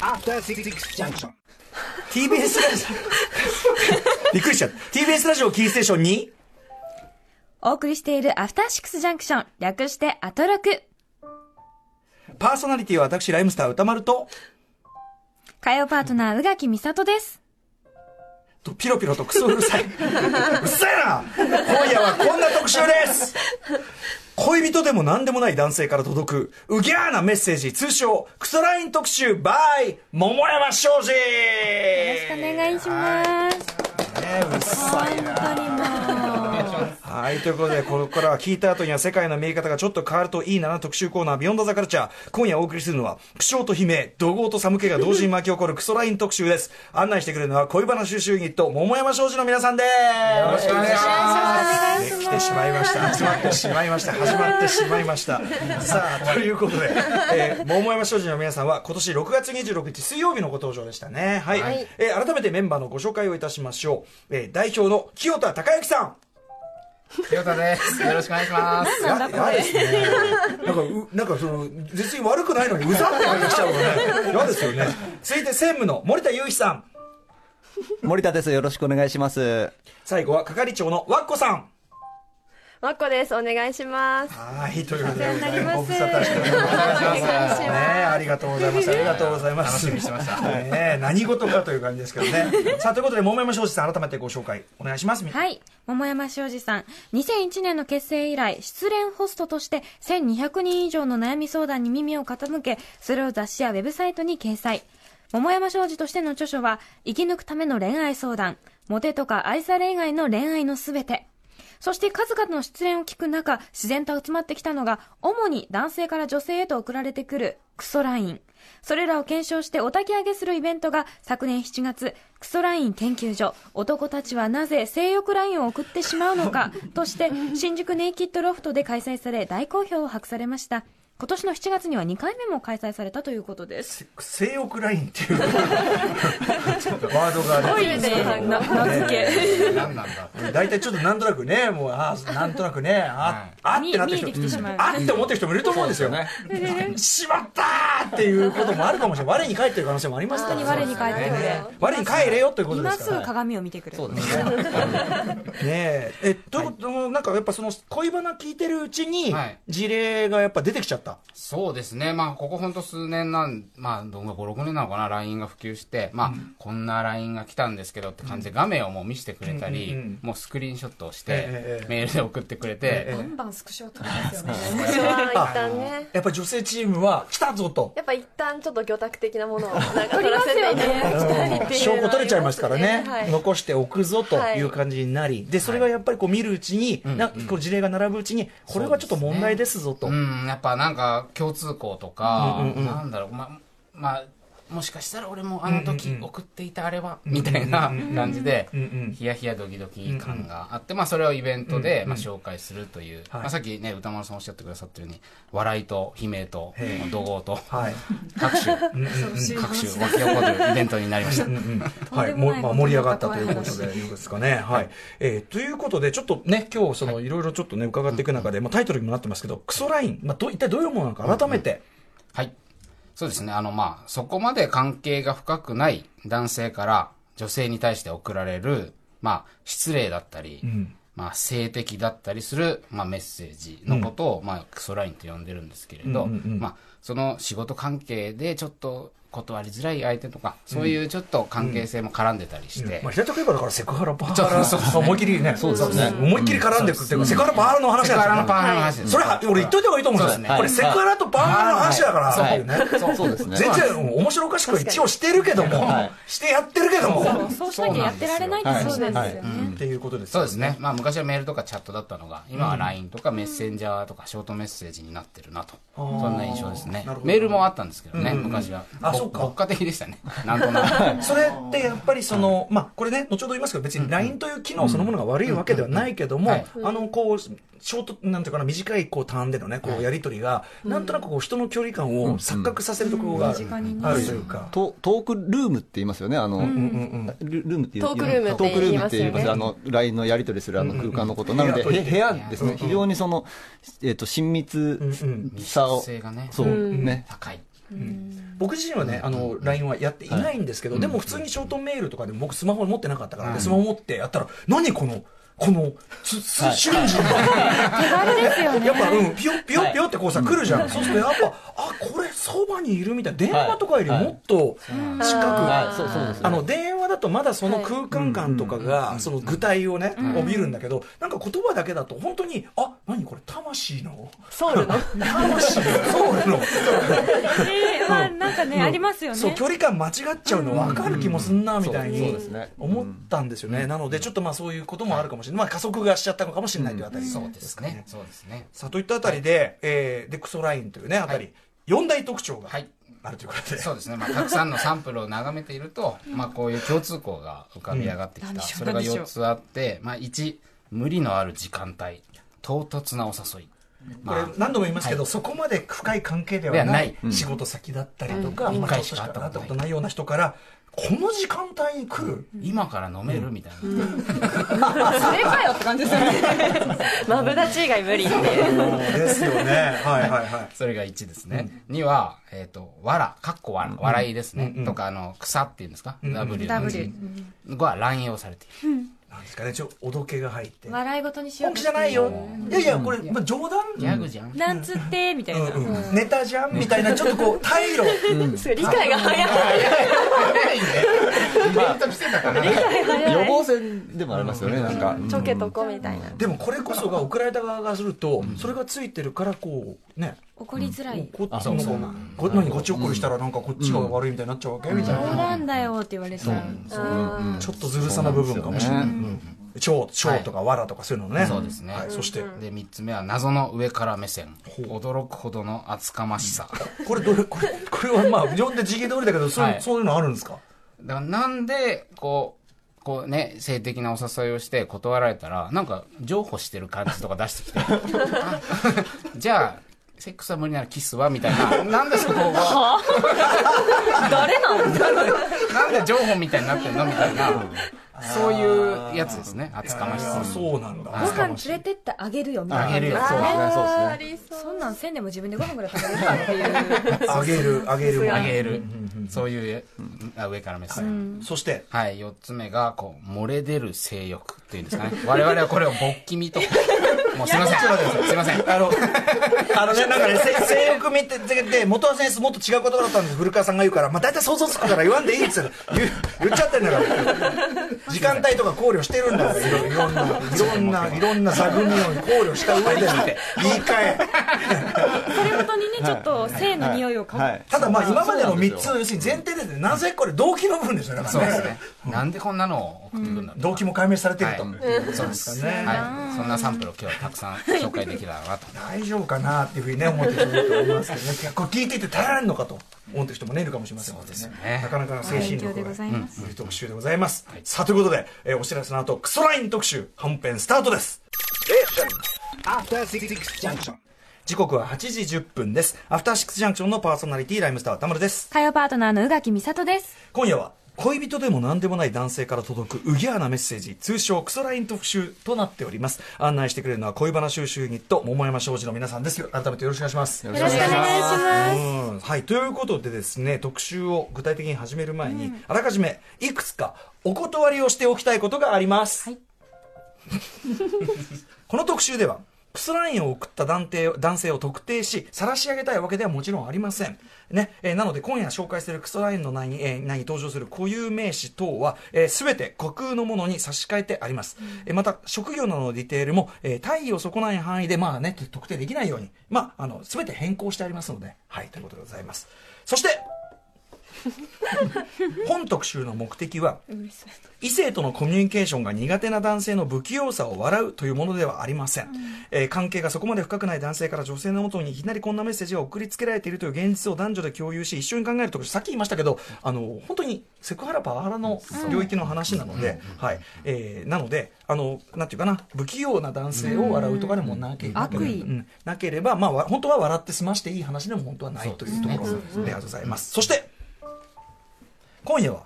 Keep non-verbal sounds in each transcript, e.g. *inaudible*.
After Six Junction. TBS ラジオびっくりしちゃった。TBS ラジオキーステーションに。お送りしているアフターシックスジャンクション、略してアトロク。パーソナリティは私ライムスター歌丸と。火曜パートナー、宇垣美里です。とピロピロとクソうるさい。うっさいな！今夜はこんな特集です恋人でも何でもない男性から届くうぎゃーなメッセージ通称クソライン特集 by 桃山庄司よよろしくお願いします。ねうっさいな本当にもう。はい、ということで、ここからは聞いた後には世界の見え方がちょっと変わるといいなな特集コーナー、ビヨンドザカルチャー。今夜お送りするのは、苦笑と悲鳴、怒号と寒気が同時に巻き起こるクソライン特集です。案内してくれるのは、恋バナ収集ユニット、桃山商事の皆さんです。よろしくお願いします。来てしまいました。始まってしまいました。始まってしまいました。さあ、ということで、えー、桃山商事の皆さんは、今年6月26日水曜日のご登場でしたね。はい。えー改めてメンバーのご紹介をいたしましょう。えー代表の清田孝之さん。よろしくお願いします。ややですね。なんか、う、なんかその、別に悪くないのに、うざって感じがしちゃうのね。嫌ですよね。続いて、専務の森田祐一さん。森田です。よろしくお願いします。最後は、係長のわっこさん。まっこです。お願いします。はい、ということでございお世話になりますご無沙汰しております。お願いしますねありがとうございます。ありがとうございます。楽しみにしてましたね何事かという感じですけどね。*laughs* さあ、ということで、桃山庄司さん、改めてご紹介お願いします。はい。桃山庄司さん。2001年の結成以来、失恋ホストとして1200人以上の悩み相談に耳を傾け、それを雑誌やウェブサイトに掲載。桃山庄司としての著書は、生き抜くための恋愛相談、モテとか愛され以外の恋愛のすべて。そして数々の出演を聞く中、自然と集まってきたのが、主に男性から女性へと送られてくるクソライン。それらを検証してお焚き上げするイベントが昨年7月、クソライン研究所、男たちはなぜ性欲ラインを送ってしまうのかとして、新宿ネイキッドロフトで開催され大好評を博されました。今年の7月には2回目も開催されたということです。性欲ラインっていう *laughs* ワードが多いね、な名付け。何なんだ。大体ちょっとなんとなくね、もう、ああ、なんとなくね、あ、あってなってる見えてきてしまう人、あって思ってる人もいると思うんですよ。*laughs* しまったーっていうこともあるかもしれない。我に返ってる可能性もありますから本当に我に返ってくれね我に帰れよということで今すから。すぐ鏡を見てくれ。そうですね。*laughs* ねえ、え、ということ、なんかやっぱその恋バナ聞いてるうちにはい、事例がやっぱ出てきちゃった。そうですね。まあ、ここほんと数年なん、まあ、どんぐらい5、6年なのかな、LINE が普及して、まあ、こんな LINE が来たんですけどって感じで画面をもう見せてくれたり、うんうんうんもうスクリーンショットをして、メールで送ってくれて、バンバンスクショ撮りますよね。私は一旦ね。やっぱ女性チームは来たぞと。やっぱ一旦ちょっと魚拓的なものをなんか取らせていただきたい証拠取れちゃいますからね、はい。残しておくぞとい。う感じになり、でそれがやっぱりこう見るうちに、なんかこう事例が並ぶうちに、これはちょっと問題ですぞと。うん、やっぱなんか共通項とか、なんだろう、ま、まあ、もしかしたら俺もあの時送っていたあれは、みたいな感じでヒヤヒヤドキドキ感があって、まあそれをイベントで、うんまあ紹介するという、はい。まあさっきね、歌丸さんおっしゃってくださったように、笑いと悲鳴と怒号と、はい。各種、各種湧き起こるイベントになりました。はい、もまあ、盛り上がったということで、いいですかね。はい。えーということで、ちょっとね、今日、その、いろいろちょっとね、伺っていく中で、まあ、タイトルにもなってますけど、クソライン、まあ、ど、一体どういうものなのか、改めて。はい。そうですね。あの、まあ、そこまで関係が深くない男性から女性に対して送られる、まあ、失礼だったり、ん。まあ、性的だったりする、まあ、メッセージのことを、まあ、クソラインと呼んでるんですけれど、うんうんうん。まあ、その仕事関係でちょっと断りづらい相手とか、そういうちょっと関係性も絡んでたりして、まあ、平たく言えばだからセクハラ、パワちょっとハラ、思いっきりね、そうですね。思いっきり絡んでくっていうか、セクハラ、パワハラの話セクハラのパワハラの話それは、俺言っといた方がいいと思うんですよ。これ、セクハラとパワハラの話だから。そうそうですね。全然、うん面白おかしく一応してるけどもはい、してやってるけども、そうしなきゃやってられないってことですよね。っていうことですよそうですね。まあ昔はメールとかチャットだったのが、今は LINE とかメッセンジャーとかショートメッセージになってるなと。そんな印象ですね。メールもあったんですけどね、昔は。そうか。牧歌的でしたね。*laughs* なんとなく。それってやっぱりその、まあ、これね、後ほど言いますけど、別に LINE という機能そのものが悪いわけではないけども、はい。あの、こう、ショート、なんていうかな、短いこうターンでのね、こうやりとりが、なんとなくこう人の距離感を錯覚させるところがある,、うん。うん。あるというか。トトークルームって言いますよね、あの、ルルームっていうトークルームってトークルームって言います、言いますよね。あの、LINE のやり取りするあの空間のこと。なので、部屋ですね、非常にその、えっと、親密さを密、接性がね、そう、ね、高い。僕自身はね、あの、LINE はやっていないんですけど、でも普通にショートメールとかでも僕スマホ持ってなかったから、でスマホ持ってやったら、何この、この、つ、つ、瞬時に、手軽ですよね。やっぱ、うん、ピヨピヨピヨってこうさ、来るじゃん。そうするとやっぱ、あ、これそばにいるみたいな。電話とかよりもっと近く、あの、電話だとまだその空間感とかが、その具体をね、帯びるんだけど、なんか言葉だけだと本当に、あ、何これ魂の、ソウルの。魂？の、ソウルの、えーまあ、なんかね、ありますよね。そう、距離感間違っちゃうの分かる気もすんな、みたいにですね。思ったんですよね。なので、ちょっとまあそういうこともあるかもしれない。まあ加速がしちゃったのかもしれないというあたり。そうですね。そうですね。さあ、といったあたりで、えー、で、クソラインというね、あたり、4大特徴がはい。あるということで。そうですね。まあ、たくさんのサンプルを眺めていると、まあ、こういう共通項が浮かび上がってきた。うんそれが何でしょう4つあって、まあ、1、無理のある時間帯。唐突なお誘い。これ何度も言いますけど、そこまで深い関係ではない仕事先だったりとか、うんまあちょっとしか会ったことないような人から、この時間帯に来る、今から飲める？みたいな。*laughs* それかよって感じですよね。*laughs* マブダチ以外無理っていうですよね。はいはいはい。*laughs* それが1ですね。2は、えっ、と、わら、かっこわら、笑いですね。うんうんとか、あの、草っていうんですか、?W の W 字が乱用されている。なんですかね、ちょ、おどけが入って。笑い事にしよう本気じゃないよ。いやいや、これ、まあ、冗談ギャグじゃん。なんつって、みたいな。ネタじゃんみたいな、ちょっとこう、退路。すごい理解が早い早いね。イベントしてたから。予防線でもありますよね、なんか。ちょけとこみたいなでもこれこそが送られた側がすると、それがついてるから、こう、ね。怒りづらい。こあそうそう。なんかこ何こっち怒りしたらなんかこっちが悪いみたいになっちゃうわけ？みたいな。冗談だよって言われそう。あちょっとずるさな部分かもしれない。蝶、蝶とか藁とかそういうのね。そうですね。はい、そして、で、3つ目は謎の上から目線。驚くほどの厚かましさ。これどれ、これ、これはまあ、読んで時期通りだけど、そういうはい。そういうのあるんですか？だからなんで、こう、こうね、性的なお誘いをして断られたら、なんか、譲歩してる感じとか出してきて、*laughs* あじゃあ、セックスは無理ならキスはみたいな。*laughs* なんでそこが、*laughs* 誰なのなんで譲歩みたいになってんのみたいな。そういうやつですね。厚かましさあ。そうなんだ。ご飯連れてってあげるよ、みたいな。あげるよ。そうですね、そうですね。りそうそんなんせんでも自分でご飯ぐらい食べれるかっていう。あげる、あげる。あげる。そういう、あ上から目線。そして、はい、四つ目が、こう、漏れ出る性欲っていうんですかね。我々はこれを勃起味と。もうすいません。すいません。あの、*laughs* あのね、なんかね、せ性欲見て、で、元は先生もっと違う言葉だったんです古川さんが言うから、まあ大体想像つくから言わんでいいっつうの言っちゃってんだから。時間帯とか考慮してるんだよ。いろいろんな、いろんな、いろんな座組を考慮した上での言い換え。それごとにね、ちょっと性の匂いをかはい。ただまあ今までの3つ、そうなん要するに前提ですね、なぜこれ動機の部分ですよね。だからそうですね。なんでこんなのを送ってくるんだ。動機も解明されてると。はいそうですねはい。そんなサンプルを今日はたくさん紹介できたらなと。大丈夫かなっていうふうにね、思ってると思いますけどね。これ聞いていて耐えられるのかと思ってる人もね、いるかもしれませんのでね。ね。なかなかの精神力がざい。ます。いい特集でございます。さあ、ということで、えーお知らせの後、クソライン特集、本編スタートです。Junction. 時刻は8時10分です。アフターシックスジャンクションのパーソナリティ、ライムスター、田村です。火曜パートナーの宇垣美里です。今夜は、恋人でも何でもない男性から届くうぎゃーなメッセージ、通称クソライン特集となっております。案内してくれるのは恋バナ収集ユニット、桃山商事の皆さんです。改めてよろしくお願いします。よろしくお願いします。うんはい。ということでですね、特集を具体的に始める前に、あらかじめ、いくつかお断りをしておきたいことがあります。はい *laughs* この特集では、クソラインを送った男性男性を特定し、晒し上げたいわけではもちろんありません。ね、えーなので今夜紹介するクソラインの内に,、えー内に登場する固有名詞等は、す、べ、て架空のものに差し替えてあります。えーまた、職業などのディテールも、えー大意を損ない範囲で、まあね、特定できないように、まあ、あの、すべて変更してありますので、はい、ということでございます。そして、本特集の目的は、異性とのコミュニケーションが苦手な男性の不器用さを笑うというものではありません、えー関係がそこまで深くない男性から女性のもとにいきなりこんなメッセージが送りつけられているという現実を男女で共有し一緒に考えるとさっき言いましたけどあの本当にセクハラパワハラの領域の話なので、はい。えーなのであのなんていうかな不器用な男性を笑うとかでもなけうん。なければ、まあわ、本当は笑って済ましていい話でも本当はないというところでございます。そして今夜は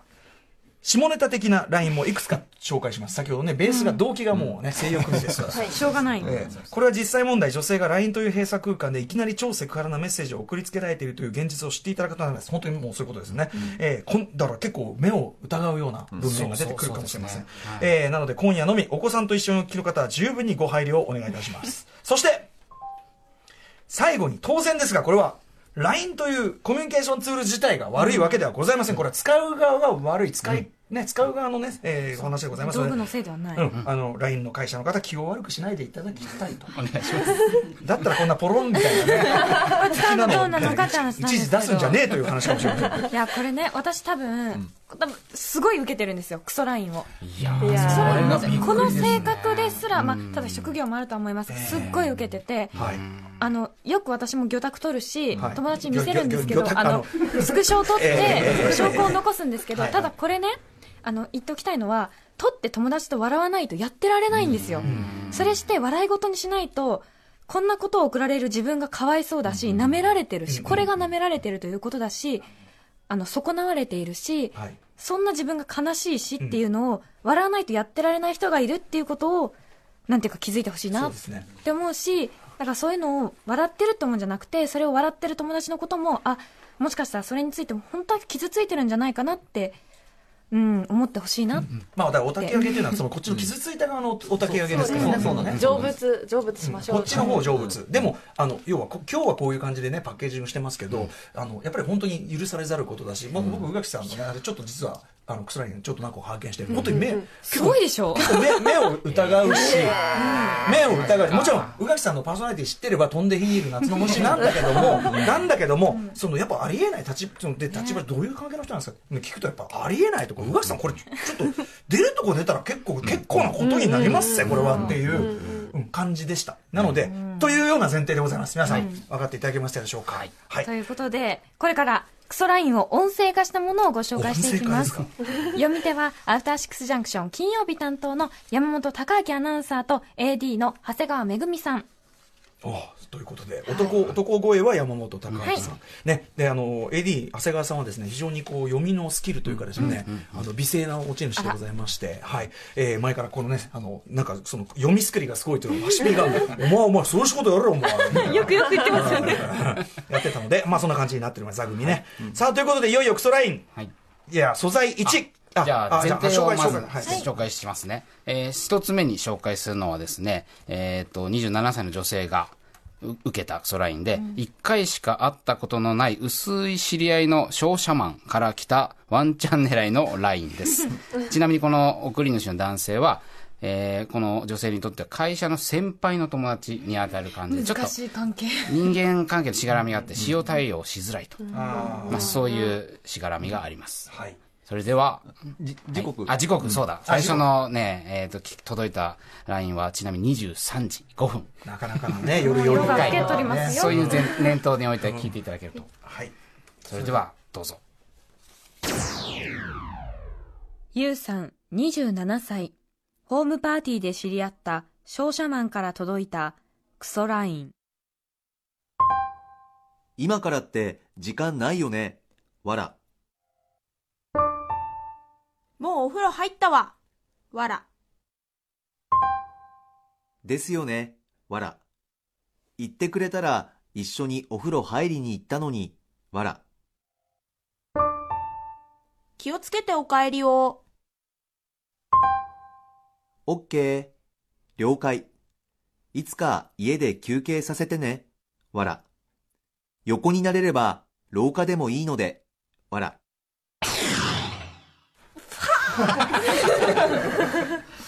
下ネタ的な LINE もいくつか紹介します。先ほどね、ベースが動機がもうね、性欲ですから。しょうがない。ええこれは実際問題、女性が LINE という閉鎖空間でいきなり超セクハラなメッセージを送りつけられているという現実を知っていただくとなります。本当にもうそういうことですね。ええこんだから結構目を疑うような文面が出てくるかもしれません。ええなので今夜のみお子さんと一緒にお聞きの方は十分にご配慮をお願いいたします。そして、最後に当然ですが、これは LINE というコミュニケーションツール自体が悪いわけではございません。これは使う側が悪い、使い、ね、使う側のね、えーお話でございますので道具のせいではない。うん、あの、LINE の会社の方、気を悪くしないでいただきたいと。お願いします。だったらこんなポロンみたいなね、的などうなの一時出すんじゃねえという話かもしれません。*laughs* いや、これね、私多分、多分、すごい受けてるんですよ、クソラインを。いやいやクソラインこの性格ですら、まあ、ただ職業もあるとは思います。が、すっごい受けてて、はい。あの、よく私も魚拓取るし、はい。友達に見せるんですけど、あの、スクショを取っえて、証拠を残すんですけど、はい。ただこれね、あの、言っておきたいのは、取って友達と笑わないとやってられないんですよ。それして笑い事にしないと、こんなことを送られる自分がかわいそうだし、舐められてるし、これが舐められてるということだし、あの、損なわれているし、はい。そんな自分が悲しいしっていうのを、笑わないとやってられない人がいるっていうことを、なんていうか気づいてほしいなっ。て思うし、だからそういうのを笑ってるって思うんじゃなくて、それを笑ってる友達のことも、あ、もしかしたらそれについても本当は傷ついてるんじゃないかなって、うん、思ってほしいな。まあ、だからおたけ上げっていうのは、その、こっちの傷ついた側のおたけ上げですからね。そうだね。成仏成仏しましょう、こっちの方成仏。でも、あの、要はこ、今日はこういう感じでね、パッケージングしてますけど、あの、やっぱり本当に許されざることだし、まあ僕、宇垣さんのね、あれちょっと実は、あの、クスラインちょっとなんか拝見してる。本当に目、すごいでしょ。結構目目を疑うし、目を疑う。し、もちろん、宇垣さんのパーソナリティ知ってれば飛んで火にいる夏の虫なんだけども、なんだけども、そのやっぱありえない立ち、そので立場どういう関係の人なんですか？聞くとやっぱありえないとこ、宇垣さんこれちょっと出るとこ出たら結構、結構なことになりますぜ、これはっていう。うん感じでした。なので、というような前提でございます。皆さん、分かっていただけましたでしょうか？はい。はいと。いうことで、これから、クソラインを音声化したものをご紹介していきます。音 *laughs* 読み手は、アフターシックスジャンクション金曜日担当の山本隆明アナウンサーと AD の長谷川めぐみさん。おということで、男、男声は山本隆明さん。はね、で、あの、AD、長谷川さんはですね、非常にこう、読みのスキルというかですね、あの、美声な持ち主でございまして、はい。えー前からこのね、あの、なんか、その、読みスキルがすごいというのを、ハシピが、お前、お前、そういう仕事やれよ、お前。*laughs* よくよく言ってますよね。*laughs* やってたので、まあ、そんな感じになっております、座組ね。さあ、ということで、いよいよクソライン。はい。いや、素材1。じゃあ、前提をまず紹介しますね。えー一つ目に紹介するのはですね、えっと、27歳の女性がう受けたクソラインで、1回しか会ったことのない薄い知り合いの商社マンから来たワンチャン狙いのラインです。*laughs* ちなみにこの送り主の男性は、えーこの女性にとっては会社の先輩の友達に当たる感じで、ちょっと。人間関係のしがらみがあって、使用対応しづらいと。あまあ、そういうしがらみがあります。ーはい。それでは、じ時刻、あ、時刻、そうだ。最初のね、えっ、と、き届いた LINE は、ちなみに23時5分。なかなかのね、夜夜夜が受け取りますよそういう前念頭に置いて聞いていただけると。はい。それでは、どうぞ。ゆうさん、27歳。ホームパーティーで知り合った商社マンから届いたクソライン。今からって時間ないよね。わら。もうお風呂入ったわ。わら。ですよね。わら。言ってくれたら一緒にお風呂入りに行ったのに。わら。気をつけてお帰りを。オッケー。了解。いつか家で休憩させてね。わら。横になれれば廊下でもいいので。わら。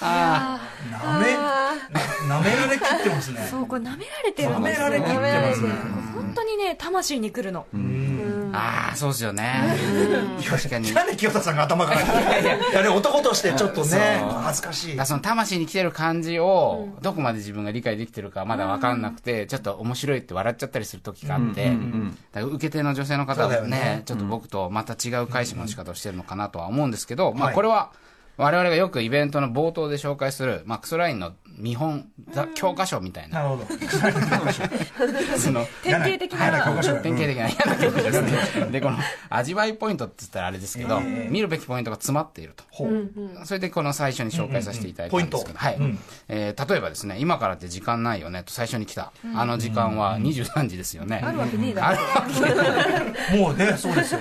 あなめ、なめられきってますね。そう、これ舐められてる舐めんですよ。られきってますね。本当にね、魂に来るの。あ、ああ、そうですよね。確かに。なんで清田さんが頭から？いや、男としてちょっとね、恥ずかしい。その魂に来てる感じを、どこまで自分が理解できてるかまだわかんなくて、ちょっと面白いって笑っちゃったりする時があって、受け手の女性の方はね、ちょっと僕とまた違う解釈の仕方をしてるのかなとは思うんですけど、まあはい。これは、我々がよくイベントの冒頭で紹介する、まあクソラインの見本、ざ教科書みたいな。なるほど。*laughs* その、典型的嫌な教科書はい典型的な嫌な教科書ですね。で、この、味わいポイントって言ったらあれですけど、見るべきポイントが詰まっていると。ほう。それでこの最初に紹介させていただいたんですけど、はい、えー例えばですね、今からって時間ないよねと最初に来た、あの時間は23時ですよね。あるわけねえだあろるわけもうね、そうですよ。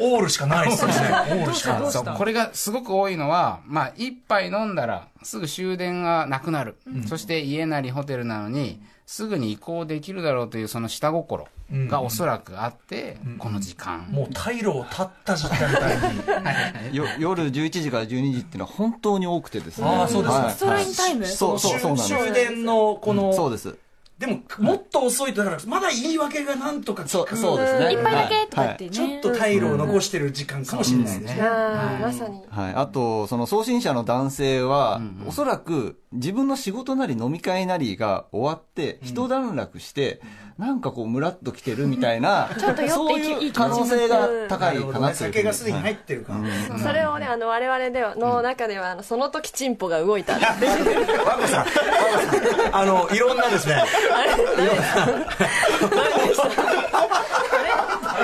オオールしかないですよね。オールしかない。そうこれがすごく多いのは、まあ、一杯飲んだらすぐ終電がなくなる、そして家なりホテルなのにすぐに移行できるだろうというその下心がおそらくあって、この時間、もう退路を立った時間帯に。*laughs* よ夜11時から12時っていうのは本当に多くてですね。あーそうですか。はい。ストラインタイム？そうそうそうなんです。終電のこの、そうです。でも、もっと遅いと、だから、まだ言い訳がなんとか聞く。そうそうですね。一杯だけとかはい言ってね、ちょっと退路を残してる時間かもしれないですね。まさに。はい、あと、その送信者の男性は、おそらく自分の仕事なり飲み会なりが終わって、一段落して、なんかこう、ムラっと来てるみたいな、*laughs* ちょっと酔ってそういう可能性が高ない。かなとい酒がすでに入はいってるか。ら。それをねあの我々ではの中ではあのその時チンポが動いた和子さん、あの、いろんなですね、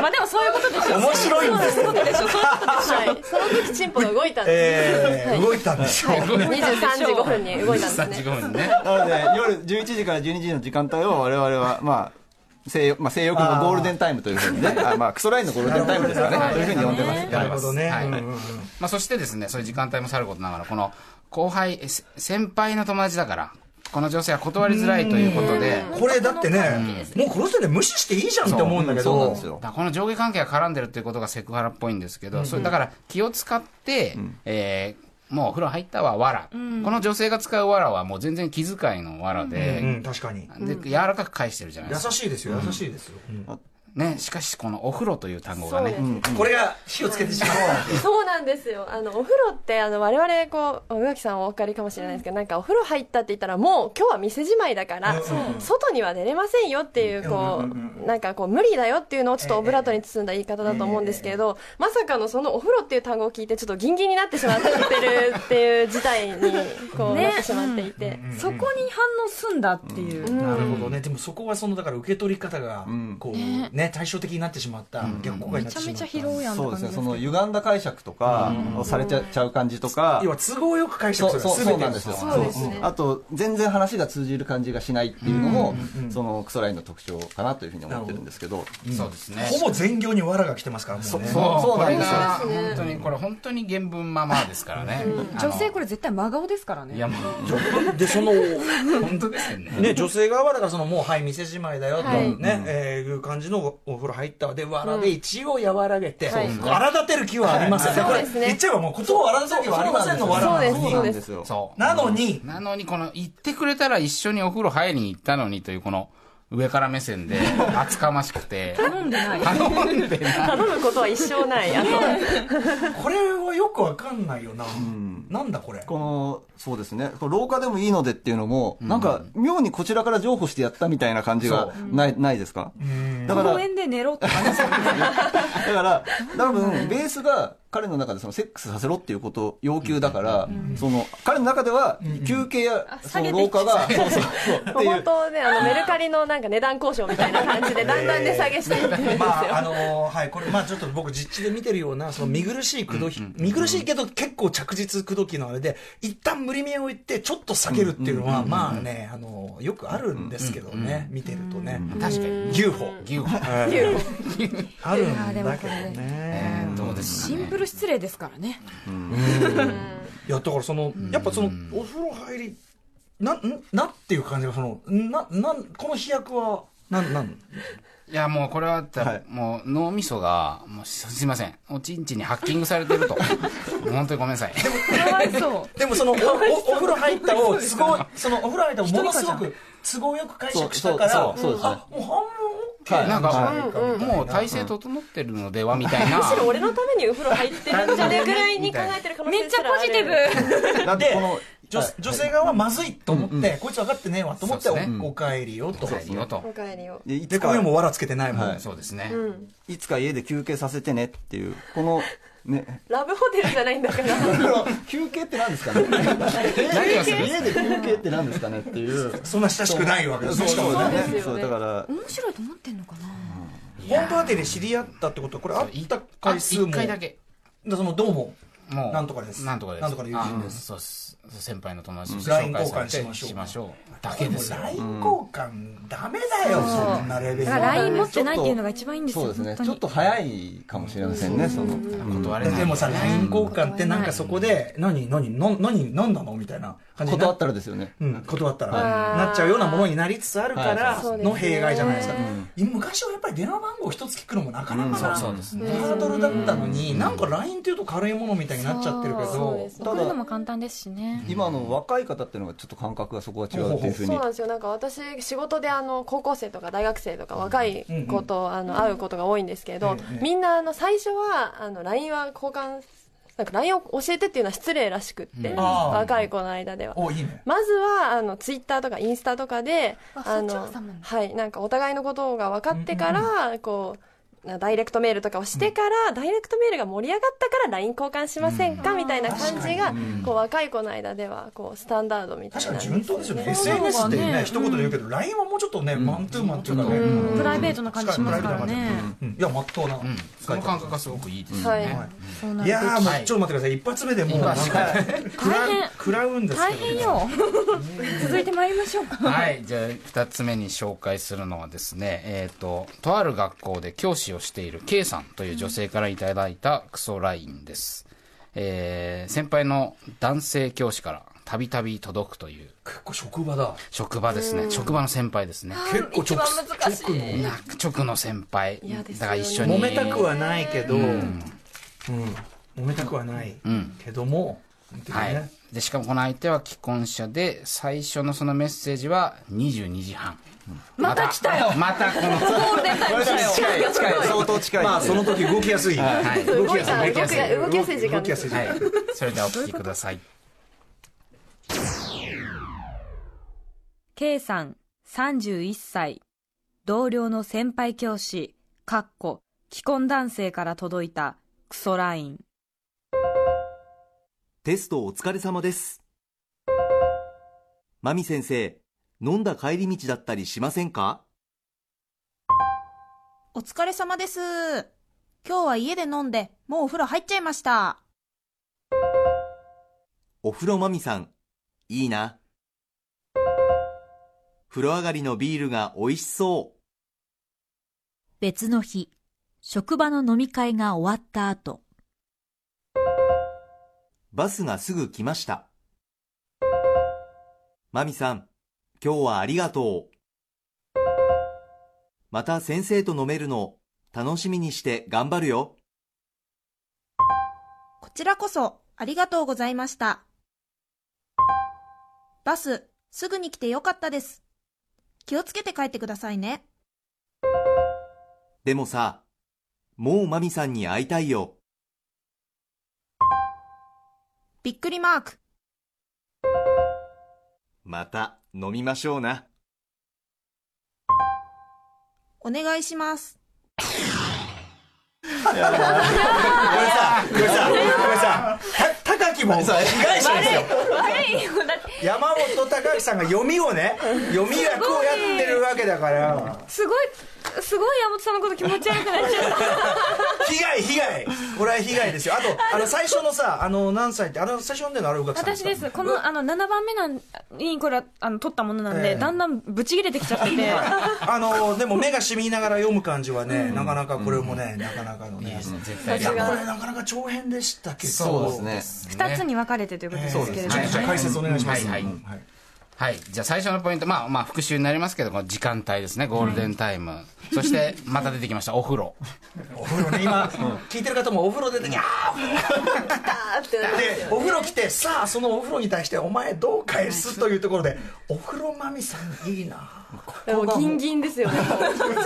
まあでもそういうことでしょ。面白いんですよそういうことでしょ。そういうことでしょはい。その時チンポが動いたんです。えー、動いたんですよ。23時5分に動いたんです3時ね5分にね。なので、夜11時から12時の時間帯を我々は、まあ、性欲、まあ、性欲のゴールデンタイムというふうにね、あまあ、クソラインのゴールデンタイムですかね、というふうに呼んでます。なるほどね。はい。うんうんうん。まあ、そしてですね、そういう時間帯もさることながら、この後輩、先輩の友達だから、この女性は断りづらいということで、これだってね、もうこの時点で無視していいじゃんって思うんだけど。この上下関係が絡んでるっていうことがセクハラっぽいんですけど、それだから気を使って、えーもうお風呂入ったわ、わら、この女性が使うわらはもう全然気遣いのわらうで、ん、確かに。で柔らかく返してるじゃないで優すか。しいですよ、優しいですよ。うんね、しかしこのお風呂という単語がね、これが火をつけてしまう。*laughs* そうなんですよ。あのお風呂ってあの我々こう宇垣さんはお分かりかもしれないですけどなんかお風呂入ったって言ったらもう今日は店じまいだから、外には出れませんよっていうこうなんかこう無理だよっていうのをちょっとオブラートに包んだ言い方だと思うんですけれど、まさかのそのお風呂っていう単語を聞いてちょっとギンギンになってしまってるっていう事態にこうね。なってしまっていて、そこに反応すんだっていう、なるほどね。でもそこはその、だから受け取り方が、こう、ね、対照的になってしまった。逆効果になってしまった。めちゃめちゃ拾うやんそうですね、その歪んだ解釈とかをされちゃちゃう感じとか要、は都合よく解釈そうそうするそうなんですよ。そうですね。あと、全然話が通じる感じがしないっていうのも、そのクソラインの特徴かなというふうに思ってるんですけど、そうですね。ほぼ全業に藁が来てますから、もうね。そうそうなんですよ。これが本当に、これ本当に原文ままですからね。女性これ絶対真顔ですからね。いやもう、で、その、本当ですよね。ね、女性側はだからそのもうはい店じまいだよと、はい。ね、えーいう感じのお風呂入ったわ。でわらで一応和らげて、はい荒立てる気はありません、はいこれそうですね。言っちゃえばもうことを荒立てる気はありませんのわらなのにそうなんですよ。そう。なのになのに、この、行ってくれたら一緒にお風呂入りに行ったのにという、この、上から目線で、*laughs* 厚かましくて、頼んでない。頼んでない。頼むことは一生ない。あと。これはよくわかんないよな、なんだこれ。この、そうですね、廊下でもいいのでっていうのも、なんか、妙にこちらから譲歩してやったみたいな感じがない、ないですか？だから、公園で寝ろって感じですよねだから、多分、ベースが彼の中でそのセックスさせろっていうことを要求だから、その、彼の中では休憩や、その廊下が、*laughs* そうそう。本当ねあのメルカリのなんか値段交渉みたいな感じで *laughs* だんだん値下げしていってるんですよ、まああのーはいこれまあちょっと僕実地で見てるようなその見苦しい口説き、見苦しいけど結構着実口説きのあれで一旦無理見えを言ってちょっと避けるっていうのは、まあねあのーよくあるんですけどね、見てるとね、確かに。UFO 牛歩。あるんだけどね。えーどうです。シンプル失礼ですからね。いやだからそのやっぱそのお風呂入りななっていう感じがそのななんこの飛躍はなんなん？いや、もうこれは、はい。もう脳みそが、もうすすいません。おちんちんにハッキングされてると。*laughs* 本当にごめんなさい。でもそのおおお風呂入ったを都合そのお風呂入ったをものすごく都合よく解釈したからそうそうそう。ですね。あもう半分 OK はい。なんか、はもう体勢整ってるのではみたいな。むしろ俺のためにお風呂入ってるんじゃねぐらいに考えてる可能性めっちゃポジティブ。だってこの女女性側はまずいと思って、うんうん。こいつ分かってねえわと思ってお,、帰りよと。帰りよと。お帰りを。で、でいつか今夜もわらつけてないもん。はい。そうですね、うん。いつか家で休憩させてねっていうこのね。*laughs* ラブホテルじゃないんだから。*laughs* 休憩って何ですかね？*laughs* 何がする？家で休憩って何ですかねっていう。そんな親しくないわけですそうそうそうですよね。そうだから。面白いと思ってんのかな。ホームパーティーで知り合ったってことはこれあった回数も。一回だけ。だそのどうも。もう。なんとかです。なんとかです。なんとかの友人です。あそうです先輩の友達として LINE 紹介されて交換しましょう。しましょう。だけですよ。LINE 交換ダメだよそんなレベル。だから LINE 持ってないっていうのが一番いいんですよそうですね。ちょっと早いかもしれませんねその断れない。でもさ LINE 交換ってなんかそこで何何何何何なのみたいな感じ断ったらですよね。うん、断ったら、はい。なっちゃうようなものになりつつあるからはいの弊害じゃないですか、そう昔はやっぱり電話番号一つ聞くのもなかなかな、そうそうですね。ハードルだったのに、なんか LINE っていうと軽いものみたいになっちゃってるけそうどです送るのも簡単ですしね今の若い方っていうのがちょっと感覚がそこが違うっていうふうに。そうなんですよ。なんか私仕事であの高校生とか大学生とか若い子とあの会うことが多いんですけど、みんなあの最初はあの LINE は交換なんか LINE を教えてっていうのは失礼らしくって、あー若い子の間では。おいいね。まずはあのツイッターとかインスタとかでああのはいなんかお互いのことが分かってから、こうなダイレクトメールとかをしてから、ダイレクトメールが盛り上がったから LINE 交換しませんか、みたいな感じが、こう若い子の間ではこうスタンダードみたい確かなに順当ですよね。SNS ってねね一言で言うけど LINE はもうちょっとね、マントゥーマンっていうかね、うん。プライベートな感じしますからねいやまっとうな、うん。その感覚がすごくいいですよはいいるやーもうちょはいっと待ってください一発目でもうなん。か食ら大変食らうん。ですけど、大変よ続いてまいりましょうかはい、じゃあ2つ目に紹介するのはですね、えっ、と、とある学校で教師をしている K さんという女性からいただいたクソラインです。えー先輩の男性教師からたびたび届くという結構職場だ職場ですね。職場の先輩ですね。結構一番難しいな直の先輩。だから一緒に。揉めたくはないけど、うん揉めたくはないうんけども、はいね。で、しかもこの相手は既婚者で、最初のそのメッセージは22時半。また来たよまたこの、ゴールデンタイム来たよ近い近い相当近いまあその時動きやすい、はい。動きやすい動きやすい時間動きやすい時間はい。それではお聞きください。K さん31歳同僚の先輩教師かっこ既婚男性から届いたクソラインテストお疲れ様です。マミ先生、飲んだ帰り道だったりしませんか？お疲れ様です。今日は家で飲んで、もうお風呂入っちゃいました。お風呂マミさん、いいな。風呂上がりのビールが美味しそう。別の日、職場の飲み会が終わった後、バスがすぐ来ました。マミさん、今日はありがとう。また先生と飲めるの楽しみにして頑張るよ。こちらこそ、ありがとうございました。バス、すぐに来てよかったです。気をつけて帰ってくださいね。でもさ、もうマミさんに会いたいよ。びっくりマーク。また飲みましょうな。お願いします。これさこれさこれさた高木も被害者ですよ悪い。よだって山本隆明さんが読みをね読み役をやってるわけだから。すごいすごい山本さんのこと気持ち悪くなっちゃった。*laughs* 被害被害。これは被害ですよ。あと *laughs* あの最初のさあの何歳ってあの最初読んでるのあれ宇垣さん私です。このあの7番目なんにこれはあの撮ったものなんで、ええ。だんだんブチ切れてきちゃってて。あのでも目が染みながら読む感じはね、なかなかこれもね、なかなかのね、絶対。いやこれなかなか長編でしたけど、そうですね。2つに分かれてということですけれども、ちょっとじゃあ解説お願いします。はいはい。うん。はいはい。じゃあ最初のポイント、まあまあ復習になりますけども、時間帯ですね、ゴールデンタイム。そして、また出てきました、お風呂。お風呂ね、今、聞いてる方もお風呂出てきゃあーってなって。で、お風呂来て、さあ、そのお風呂に対して、お前どう返す？というところで、お風呂まみさんいいな。でもギンギンですよね。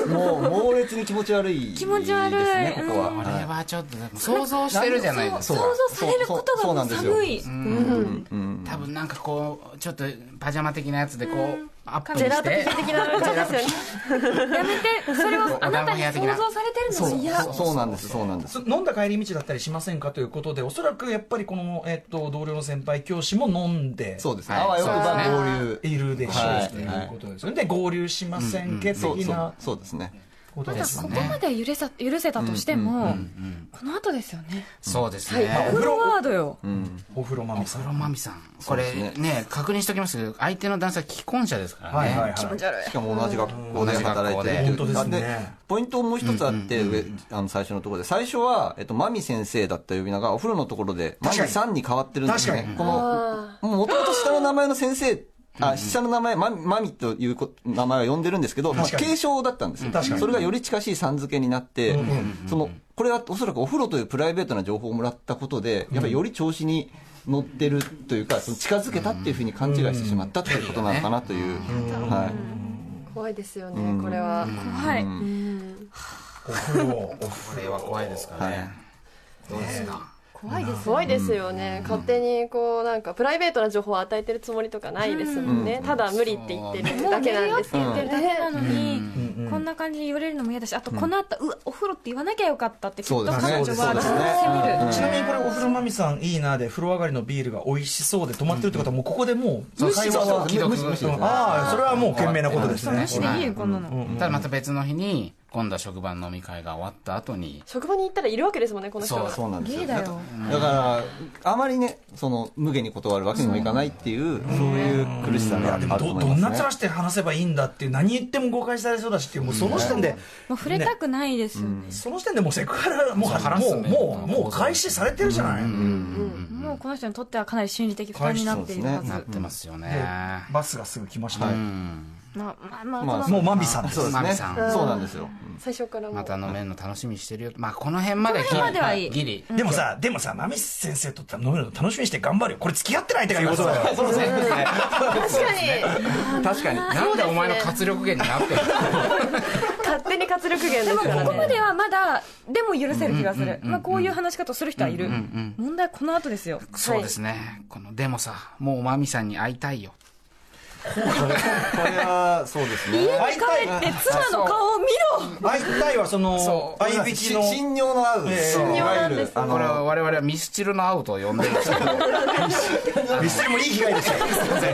もう猛烈に気持ち悪い気持ち悪い。ですねここは、うん。これはちょっとでも想像してるじゃないですか。想像されることがもう寒い。うん。うん。多分なんかこうちょっとパジャマ的なやつでこうアップにジェラート的な感じですよね。やめてそれをあなたに想像されてるそうのも嫌そうそうなんですそうなんです。そ飲んだ帰り道だったりしませんか？ということでおそらくやっぱりこの、えっと同僚の先輩教師も飲んでそうですね、はいあわよく合流いるでしょうはいということですよね。で合流しませんけ的そうそうなそうですねことまだこですよね。こまで許せ許せたとしてもこの後ですよね。そうですね。お風呂ワードよ。うん。お風呂まみさん。プロマミさん。これね確認しておきますけど相手の男性は既婚者ですからね、はいはいはい。しかも同じ学校で働いてる。っていう本当ですね。ポイントもう一つあって、上あの最初のところで。最初は、えっと、マミ先生だった呼び名がお風呂のところでマ確かにミさんに変わってるんですね。このもともと下の名前の先生あ下の名前、マミマミというこ名前は呼んでるんですけど、まあ継承だったんですよ。確かに。それがより近しいさん付けになって、そのこれはおそらくお風呂というプライベートな情報をもらったことで、やっぱりより調子に乗ってるというか、その近づけたっていうふうに勘違いしてしまったということなのかなという。はい。怖いですよねこれは。怖い。お風呂おこれは怖いですからね、はい。どうですか？怖いです怖いですよね、勝手にこうなんかプライベートな情報を与えてるつもりとかないですもんね、ただ無理って言ってるだけなんですけど。言ってるだけなのにうん。こんな感じに言われるのも嫌だしあとこの後うわお風呂って言わなきゃよかったってきっとそうですね。彼女はちなみにこれお風呂まみさんいいなで風呂上がりのビールが美味しそうで止まってるってことはもうここでもう会話は既読無視無視ですね。ああそれはもう賢明なことですね。なしでいいよこんなの。ただまた別の日に今度は職場の飲み会が終わった後に。職場に行ったらいるわけですもんねこの人がそう。なんですよ。だよ。だからあまりねその無限に断るわけにもいかないっていうそういう苦しさがあるとど思いますね。どんな面して話せばいいんだっていう何言っても誤解されそうだしっていうもうその時点で、もう触れたくないです。よねその時点でもうセクハラもうもうもうもう開始されてるじゃない、もうこの人にとってはかなり心理的負担になっているはず。なってますよね。でバスがすぐ来ました、うんまあまあまあもうマミさんですね。そうなんですよ。最初からもう。また飲めるの楽しみにしてるよ。まあこの辺までこの辺まではいい。ギリ。でもさ、でもさ、マミ先生と飲めるの楽しみにして頑張るよ。これ付き合ってないってかいうことだよ。そうですね。確かに。確かになんでお前の活力源になってる *laughs* 勝手に活力源ですからここまねではまだでも許せる気がする、まあ、こういう話し方をする人はいる、問題はこの後ですよ。そうですね。このでもさもうマミさんに会いたいよこれはそうですね。会いたい。帰って妻の顔を見ろ。会いたいはその合いびきの。し信用の合う、ええ。いわゆるあこれはの我々はミスチルのアウトを呼んでるんですけどミステリーもいい被害ですよ。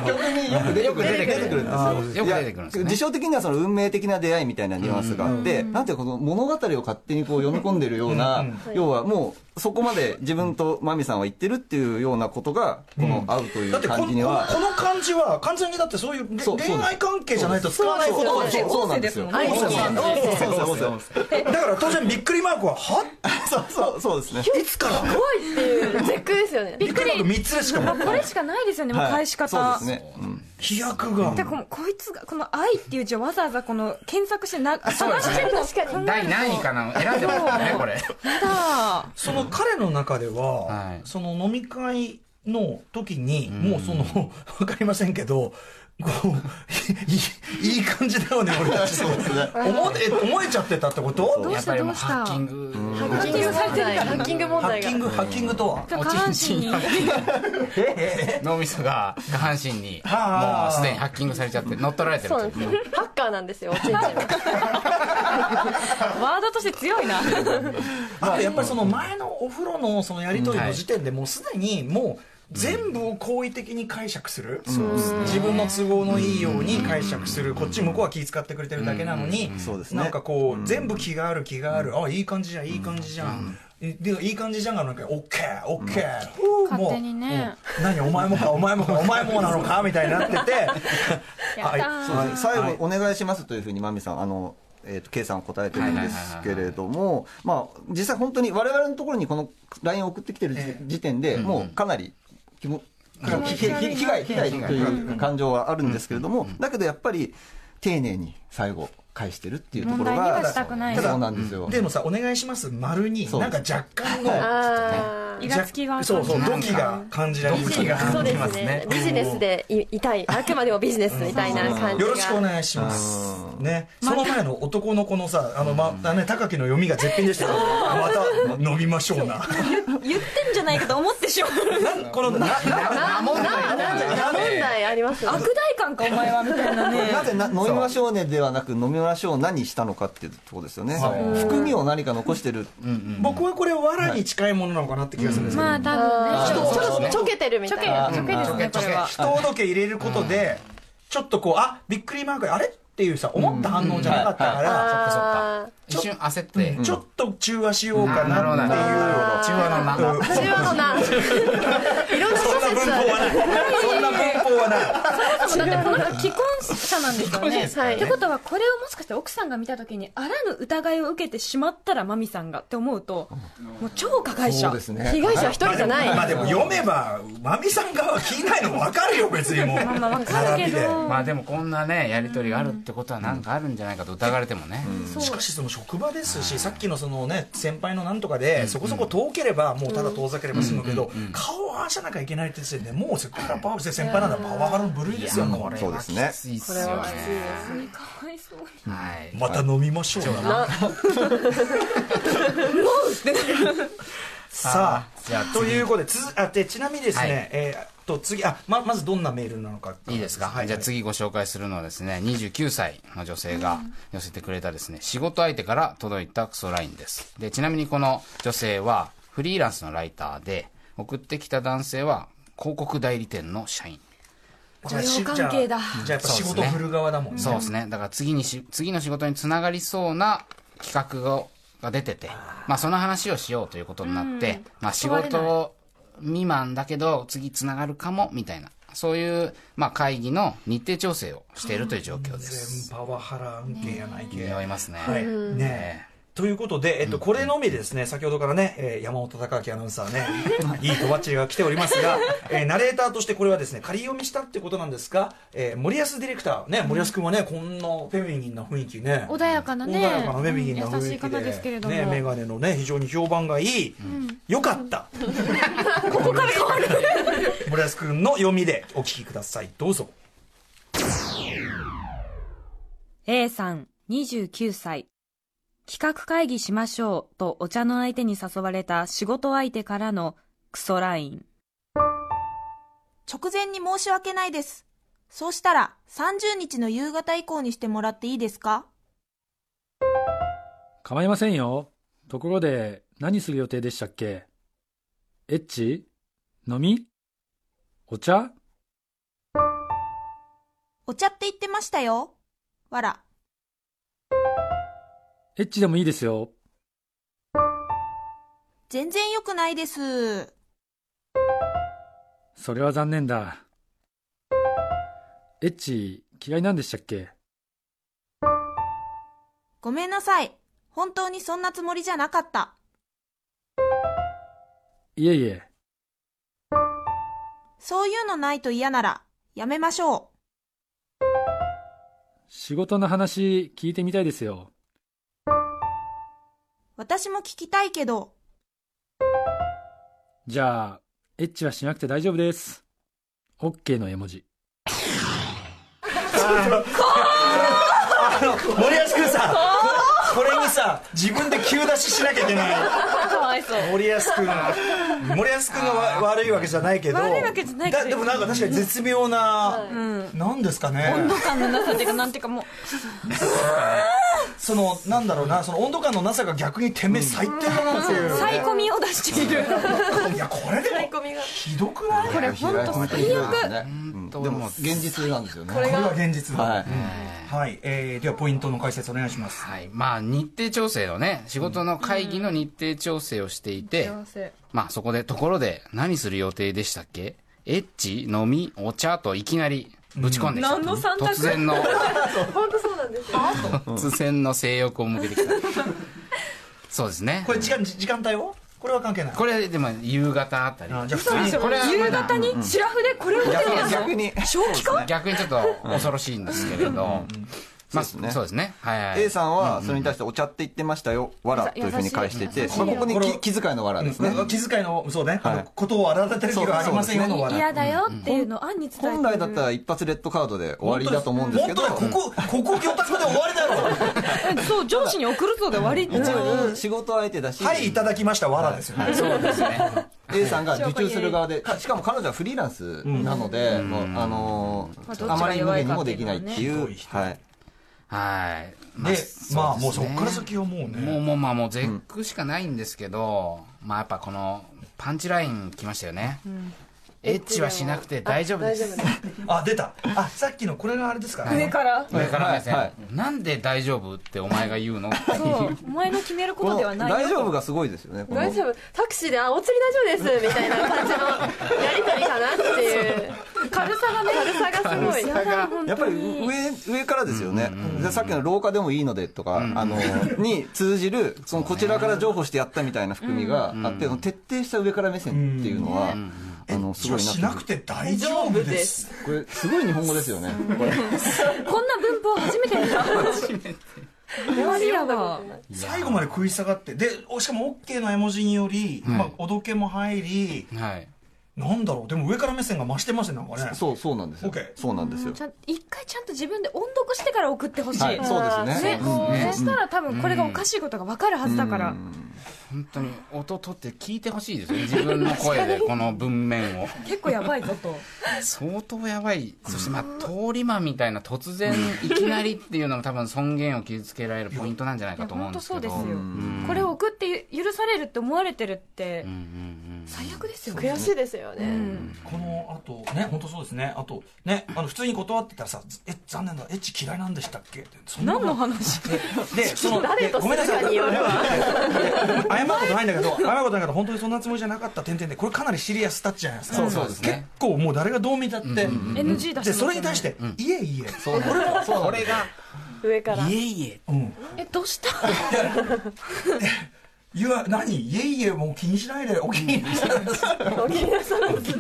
曲によく出よく出てくる出てくるんですよよく出てくるんです事象的にはその運命的な出会いみたいなニュアンスがあって、なんていうかこの物語を勝手にこう読み込んでるような、要はもうそこまで自分とマミさんは言ってるっていうようなことがこの合うというだってこの感じには、この感じは完全にだってそういう恋愛関係じゃないと使わない言葉でしょそうなんですよ。愛そうなんですよそうそうそうそうだから当然びっくりマークははそうそうそうですね。いつから怖いっていう絶句ですよねびっくりマーク3つでしかもこれしかないですよねもう返し方、はいそうですね。うん飛躍が。でこのこいつがこの「愛」っていう字をわざわざこの検索してな探してるの？確かに。第何位かな？選んでますよねこれ。やだ。その彼の中では、はい。その飲み会の時に、もうその、*laughs* わかりませんけど、こう、いいいい感じだよね、俺たち。思え、思えちゃってたってこと？どうした？どうした？ハッキング。ハッキングされてるハッキング問題が。ハッキング、ハッキングとは？下半身に。脳みそが下半身にはあ。もうすでにハッキングされちゃって乗っ取られてるそうなんですよ。ハッカーなんですよおちんちん。はワードとして強いな。あとやっぱりその前のお風呂のそのやり取りの時点でもうすでにもう全部を好意的に解釈する、自分の都合のいいように解釈する、こっち向こうは気遣ってくれてるだけなのに、そうですね。なんかこう、全部気がある気がある、あいい感じじゃんいい感じじゃん、でいい感じじゃんがなんかオッケーオッケー、ふう勝手にね。もう何お前もかお前もか *laughs* お前もなのかみたいになってて。*laughs* やったはい。ーはい。最後お願いしますというふうにマミさんあのえー、と K さん答えてるんですけれども、まあ、実際本当に我々のところにこの LINE を送ってきてる時時点で、もうかなり気も被害被害という感情はあるんですけれども、だけどやっぱり丁寧に最後返してるっていうところ問題にがはしたくない。そうなんですよ。でもさ「お願いします」丸になんか若干のあいがらつきがそうそう感じ土器が感じられる土器が。そうです感じますね。ね。ビジネスでい *laughs* いたい。あくまでもビジネスみたいな感じが。よろしくお願いします。ね、その前の男の子のさ、あの、またね、高木の読みが絶品でしたよ。また飲みましょうな。言ってんじゃないかと思ってしまう。なんこの、な、な、な、な、な問題ありますよね。悪大感か、お前は、みたいなね。なぜな飲みましょうねではなく飲みましょう何したのかっていうところですよね含みを何か残してる僕はこれ、藁に近いものなのかなって気がするんですけど。まあ多分ねちょけてるみたいな。ちょけですねこれは人をどけ入れることで、ちょっとこう、あ、びっくりマーク、あれっていうさ、思った反応じゃなかったから、あ一瞬焦って、ちょっと中和しようかなっていう。中和のな中央のな。*laughs* いろんな説ある。法はない。そもそもだってこの人既婚者なんですよね。はい。ってことはこれをもしかして奥さんが見た時にあらぬ疑いを受けてしまったらマミさんがって思うともう超加害者。ね。被害者は一人じゃない。まあでも読めば、マミさん側は聞いないの分かるよ、別にもう。まあまあわかるけど。まあでもこんなねやり取りがあるってことは何かあるんじゃないかと疑われてもね、しかしその職場ですし、さっきのそのね先輩のなんとかで、そこそこ遠ければもうただ遠ざければ済むけど、顔を合わせなきゃいけないって時点でもうセクハラパワー先輩なんだパワハラの部類ですよ、これそうですね。きついっすこよね。れはきついですね。かわい。そうはい。また飲みましょうな。さじゃああ、ということで、つあでちなみにですね、はい。えと次あままずどんなメールなのか。いいですか、はい、じゃあ次ご紹介するのはですね29歳の女性が寄せてくれたですね仕事相手から届いたクソラインです。でちなみにこの女性はフリーランスのライターで送ってきた男性は広告代理店の社員雇用関係だじゃあ仕事振る側だもんね。そうですね。だから次にし、次の仕事につながりそうな企画がが出てて、まあその話をしようということになって、まあ仕事未満だけど次つながるかもみたいな、そういう、まあ会議の日程調整をしているという状況です。全パワハラ案件やないけ。匂いますね。はい。ねえということで、えっと、これのみでですね、先ほどからね、えー山本隆明アナウンサーね、いいとばっちりが来ておりますが、*laughs* えーナレーターとしてこれはですね、仮読みしたってことなんですが、えー森保ディレクター、ね、森保君はね、こんなフェミニンな雰囲気ね。穏やかなね穏やかなフェミニンな雰囲気で。優しい方ですけれどもね、メガネのね、非常に評判がいい。よかった。*laughs* ここから変わる *laughs* 森保君の読みでお聞きください。どうぞ。A さん29歳企画会議しましょうとお茶の相手に誘われた仕事相手からのクソライン直前に申し訳ないです。そうしたら30日の夕方以降にしてもらっていいですか？構いませんよ。ところで、何する予定でしたっけ？エッチ？飲み？お茶？お茶って言ってましたよ。わら。エッチでもいいですよ。全然良くないです。それは残念だ。エッチ嫌いなんでしたっけ？ごめんなさい。本当にそんなつもりじゃなかった。いえいえ。そういうのないと嫌なら、やめましょ仕事の話聞いてみたいですよ。う。私も聞きたいけど、じゃあ、エッチはしなくて大丈夫です。OK の絵文字。あの、森保君さ、これにさ、自分で急出ししなきゃいけない。かわいそう。森保君。森保君がわ悪いわけじゃないけど。悪いわけじゃないけど。だでもなんか確かに絶妙な、なんですかね。温度感のなさっていうかなんていうかもう *laughs* そのなんだろうなその温度感のなさが逆にてめえ最低だなっていう、サイコミを出している。いやこれでも。ひどくない？これ本当最悪。ねうん。でも現実なんですよね。これこれがが、現実。だはい。はい、えー、ではポイントの解説お願いします。はい。まあ日程調整のね、仕事の会議の日程調整をしていて、まあそこで、ところで何する予定でしたっけ？エッチ？飲み？お茶？といきなりぶち込んできた。何の三択？突然の、*laughs* 本当そうなんですよ。突然の性欲を向けてきた。そうですね。こ。れ時間時間帯はこれは関係ない。これでも夕方あたり。あじゃあ普通に。これは夕方に？シラフで？これを見てるんですよ逆に。逆にちょっと恐ろしいんですけれど、つですね。そうですね。はいはい。A さんはそれに対してお茶って言ってましたよ、わらというふうに返していて、まあここに気気遣いのわらですね。うん。気遣いの、そうね、ことを荒立てる気はありませんよの笑い嫌だよっていうのを暗に伝えてる。本来だったら一発レッドカードで終わりだと思うんですけど、本当ここ、ここ魚拓で終わりだろ。*laughs* そう上司に送るぞで終わり。って一応仕事相手だし、はい、いただきました、わらですよね。そうですね。A さんが受注する側で、かしかも彼女はフリーランスなので、あのあまり無弱いか限にもできないっていう、はい。はい。で、まあもうそですねっから先はもうもうね。もうまあもう絶句しかないんですけど、まあやっぱこのパンチライン来ましたよね。エッチはしなくて大丈夫です。あ、出た。あ、さっきのこれがあれですか？上から？上から目線、なんで大丈夫ってお前が言うの？そうお前の決めるこことのではないよ。大丈夫がすごいですよね。大丈夫。タクシーで「あお釣り大丈夫です」みたいな感じのやり取りかなっていう。軽さがね軽さが。すごい。やだ本当に。やっぱり上上からですよね、でさっきの廊下でもいいのでとか、あのに通じるそのこちらから譲歩してやったみたいな含みがあって、徹底した上から目線っていうのは、あのすごいな。しなくて大丈夫です。これすごい日本語ですよね、こんな文法初めて見た。終わりやわ。最後まで食い下がって、で、おしかも OK の絵文字により、まあ、おどけも入り、はい。なんだろう、でも上から目線が増してますね、なんかね。そうそうなんですよ。OK そうなんですよ。ちゃん一回ちゃんと自分で音読してから送ってほしい、はいそうですね。ね、そしたら多分これがおかしいことが分かるはずだから、本当に音取って聞いてほしいですよね。自分の声でこの文面を。結構やばいぞと。相当やばい。そしてまあ、通り魔みたいな突然いきなりっていうのも多分尊厳を傷つけられるポイントなんじゃないかと思うん本当ですけど。そうですよ。ん。これを送って許されるって思われてるって。うんうんうん最悪ですよね。悔しいですよね、うん。このあとね本当そうですね。あとねあの普通に断ってたらさえ残念だ。エッチ嫌いなんでしたっけ？って何の話？で *laughs* その誰とでごめんなさい。するかによるわ謝ることないんだけど謝ることないけど本当にそんなつもりじゃなかった点々でこれかなりシリアスタッチじゃないですか。そうそうですね。結構もう誰がどう見たって NG 出しそれに対して「いえいえ」そうなんです。これが、上から。いえいえ。うん。えどうした？*laughs* 言わ何？いえいえもう気にしないで。お気に入りお気になさらず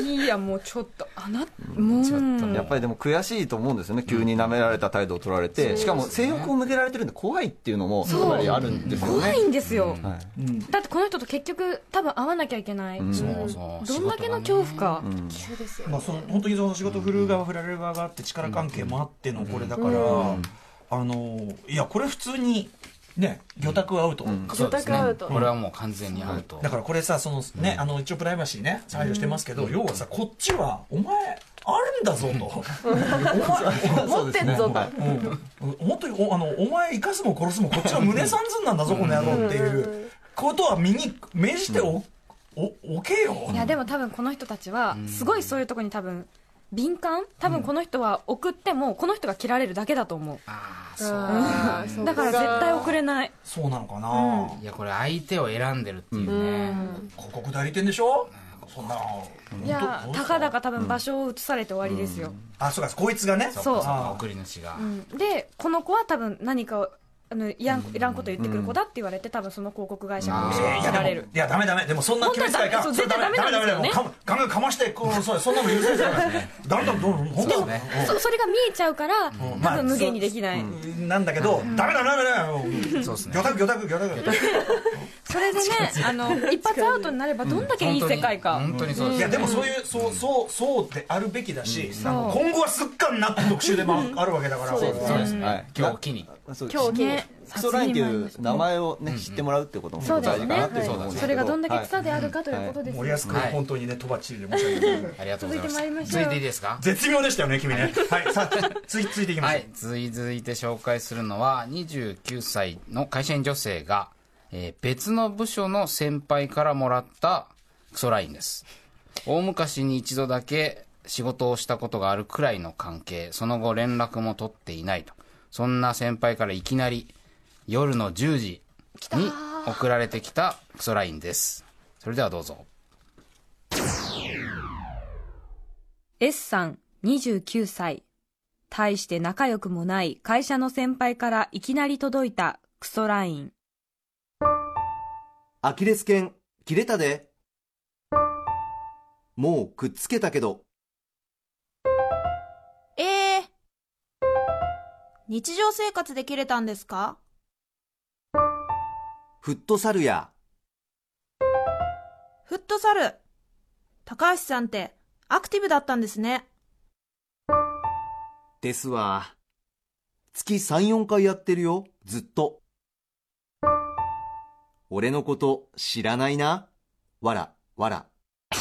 いやもうちょっとあなもう。ちょっとやっぱりでも悔しいと思うんですよね、急に舐められた態度を取られて、しかも性欲を向けられてるんで怖いっていうのも、やっぱりあるんですよね。怖いんですよ、はい。だってこの人と結局多分会わなきゃいけない、そうそう。どんだけの恐怖か、そうですよまあ、その本当にその仕事振る側振られる側があって力関係もあってのこれだから、あのいやこれ普通にね魚拓アウト、魚拓アウトこれはもう完全にアウト。だからこれさそのね、あの一応プライバシーね配慮してますけど、要はさこっちはお前あるんだぞと、持ってんぞと、うん、本当におあのお前生かすも殺すもこっちは胸三寸なんだぞこの野郎っていうことは身に命じておおおけよ。いやでも多分この人たちはすごいそういうとこに多分敏感？多分この人は送ってもこの人が切られるだけだと思う。ああ、そう。あーそうだから絶対送れない。そうなのかな、いや、これ相手を選んでるっていうね。広告代理店でしょ？そんないやたかだか多分場所を移されて終わりですよ、あそうかこいつがね。そう。そう送り主が。うん。でこの子は多分何かをあのいらん。いらんこと言ってくる子だって言われて多分その広告会社が切られる。いやダメダメ。でもそんな決めつかいか絶対ダメなんですよね。もうガンガンかましてこうそうそんなの許せないから *laughs* だんだん本当ねそそれが見えちゃうから、まあ多分無限にできない、なんだけどダメだダメだそうですね。魚拓魚拓魚拓。*laughs* それでね *laughs* あの一発アウトになればどんだけいい世界か、本当にそうです。いやでもそういうそうそうそうであるべきだし、今後はすっかんなって特集でもあるわけだから。そうですそうです。ね。はい。今日を機に。今日機にねクソラインっていう名前をね、知ってもらうっていうことも大事かなっていう思うんですけどそれがど。んだけ草であるかということですよ、森安君本当にねとばっちりで申し訳ないありがとうございます。続いてまいりましょう。続いていいですか？絶妙でしたよね君ね。はい。さあついついていきましょう、はい、続いて紹介するのは29歳の会社員女性が、えー別の部署の先輩からもらったクソラインです。大昔に一度だけ仕事をしたことがあるくらいの関係。その後連絡も取っていないと。そんな先輩からいきなり夜の10時に送られてきたクソラインです。それではどうぞ。S さん29歳。大して仲良くもない会社の先輩からいきなり届いたクソライン。アキレス腱切れたで。もうくっつけたけど、えー、日常生活で切れたんですか？フットサルや、フットサル。高橋さんってアクティブだったんですね。ですわ。月3、4回やってるよ、ずっと。俺のこと知らないなわら、わら。*laughs*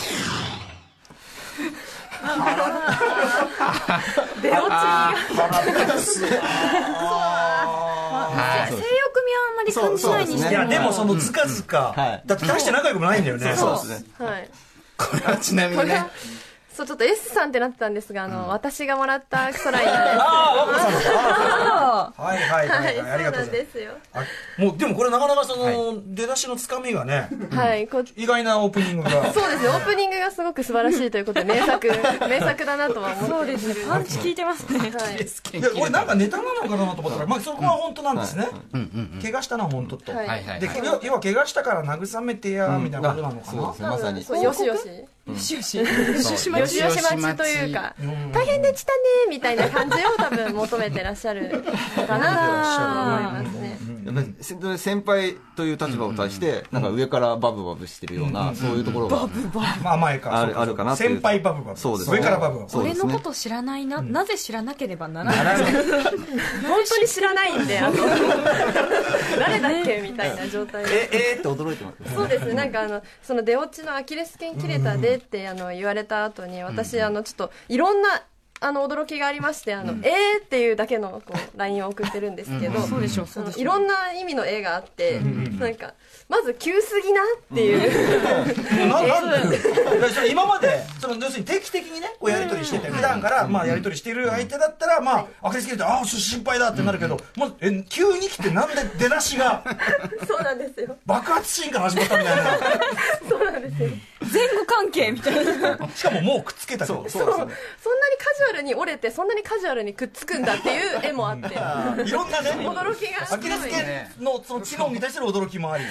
出落ちが。*laughs* まり感じないにしても。いや、でもそのずかずか、はいだって大して仲良くもないんだよね。そうですね。はい。これはちなみにねそう、ちょっと S さんってなってたんですが、あの、私がもらったクソライン *laughs* なんです。はいはいはいはい、ありがとうございます。そうなんですよ。あもう、でもこれなかなかその、出だしのつかみがね、はい、こう意外なオープニングが。そうですね、オープニングがすごく素晴らしいということで、*laughs* 名作、名作だなとは思ってそうですね。パンチ効いてますね。はい。いや、俺なんかネタなのかなと思ったら、まあそこは本当なんですね。怪我したのは本当と。はいはいはいで、要要は怪我したから慰めてや、みたいなことなのかなそうです。ね、まさに。そうよしよし。よしよし。よしよし。待ちというか、大変でしたね、みたいな感じを多分求めてらっしゃるのかな。と *laughs* 思いますね。やっぱりせ先輩という立場を対して、なんか上からバブバブしてるような、そういうところが。まあ前か。あかあるかな先輩バブバブ。そうですね。上からバブバブ。俺のこと知らないな、なぜ知らなければならない？*laughs* 本当に知らないんで、あの、*laughs* 誰だっけみたいな状態で。え、えーって驚いてます。そうですね、なんかあの、その出落ちのアキレス腱切れたでってあの言われた後に、私、あの、ちょっといろんな、あの、驚きがありまして、あの、えーっていうだけの、こう、LINE を送ってるんですけど、そうでしょう、そあのうでしょう。いろんな意味の絵があって、なんか、まず急すぎなっていう。今までその要するに定期的にねこうやり取りしてて普段からまあやり取りしてる相手だったらまあアクセス切れてああ心配だってなるけどまずえ急に来てなんで出だしが *laughs* そうなんですよ。爆発シーンから始まったみたいな。*laughs* そうなんですよ。前後関係みたいな。しかももうくっつけたけど。そう。ですね。そんなにカジュアルに折れて、そんなにカジュアルにくっつくんだっていう絵もあって、いろんなね。驚きが。アキレス腱のその機能に対する驚きもあり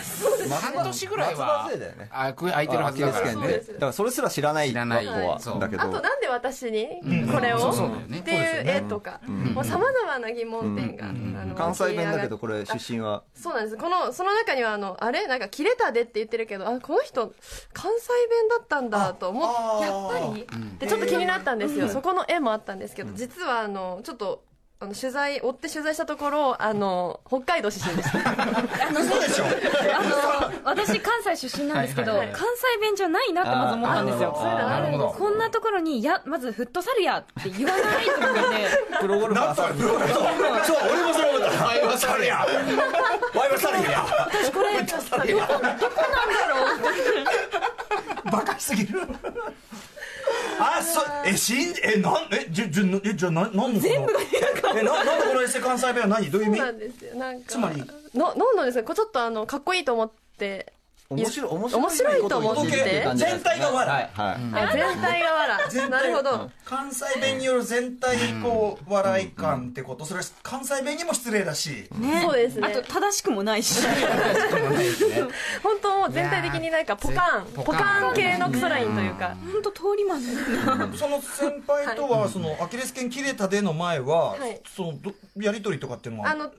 半年ぐらいは空いてるはずだからアキレス腱で。だからそれすら知らない知らない子は。そうだけど。あとなんで私にこれを、っていう絵とか、もう様々な疑問点が、関西弁だけど、これあ出身は。そうなんです。この、その中には、あの、あれ？なんか、切れたでって言ってるけど、あ、この人、関西弁だったんだと思って、やっぱり、で、ちょっと気になったんですよ。そこの絵もあったんですけど、実は、あの、ちょっと、あの、取材、追って取材したところ、あの、北海道出身でした。そうでしょあの、私関西出身なんですけど、はいはいはい関西弁じゃないなってまず思ったんですよ。そういうのあるんですなこんなところに、や、まずフットサルやって言わないと思って、プロゴルファーさん。そうそう俺もそれ思ったワイバサルやワイバサルや私これ、どこ、どこなんだろう。*laughs* バカすぎる。あそえしんえなんえじゃじゃえじゃあななんの全部がえななんでこのエセ関西弁は何？どういう意味？なんですよ。なんか、つまり？の、なんなんですか？ちょっとあの、かっこいいと思って、面白い、面面白いと思って。全体が笑はい。あ全体が笑。全体。なるほど。関西弁による全体こう笑い感ってこと。それは関西弁にも失礼だし。ね。そうですね。あと、正しくもないし。本当もう全体的になんかポカン、ポカンポカン系のクソラインというか。本当通り魔のその先輩とはそのアキレス腱切れたでの前ははい。そのどやり取りとかっていうのは？あの、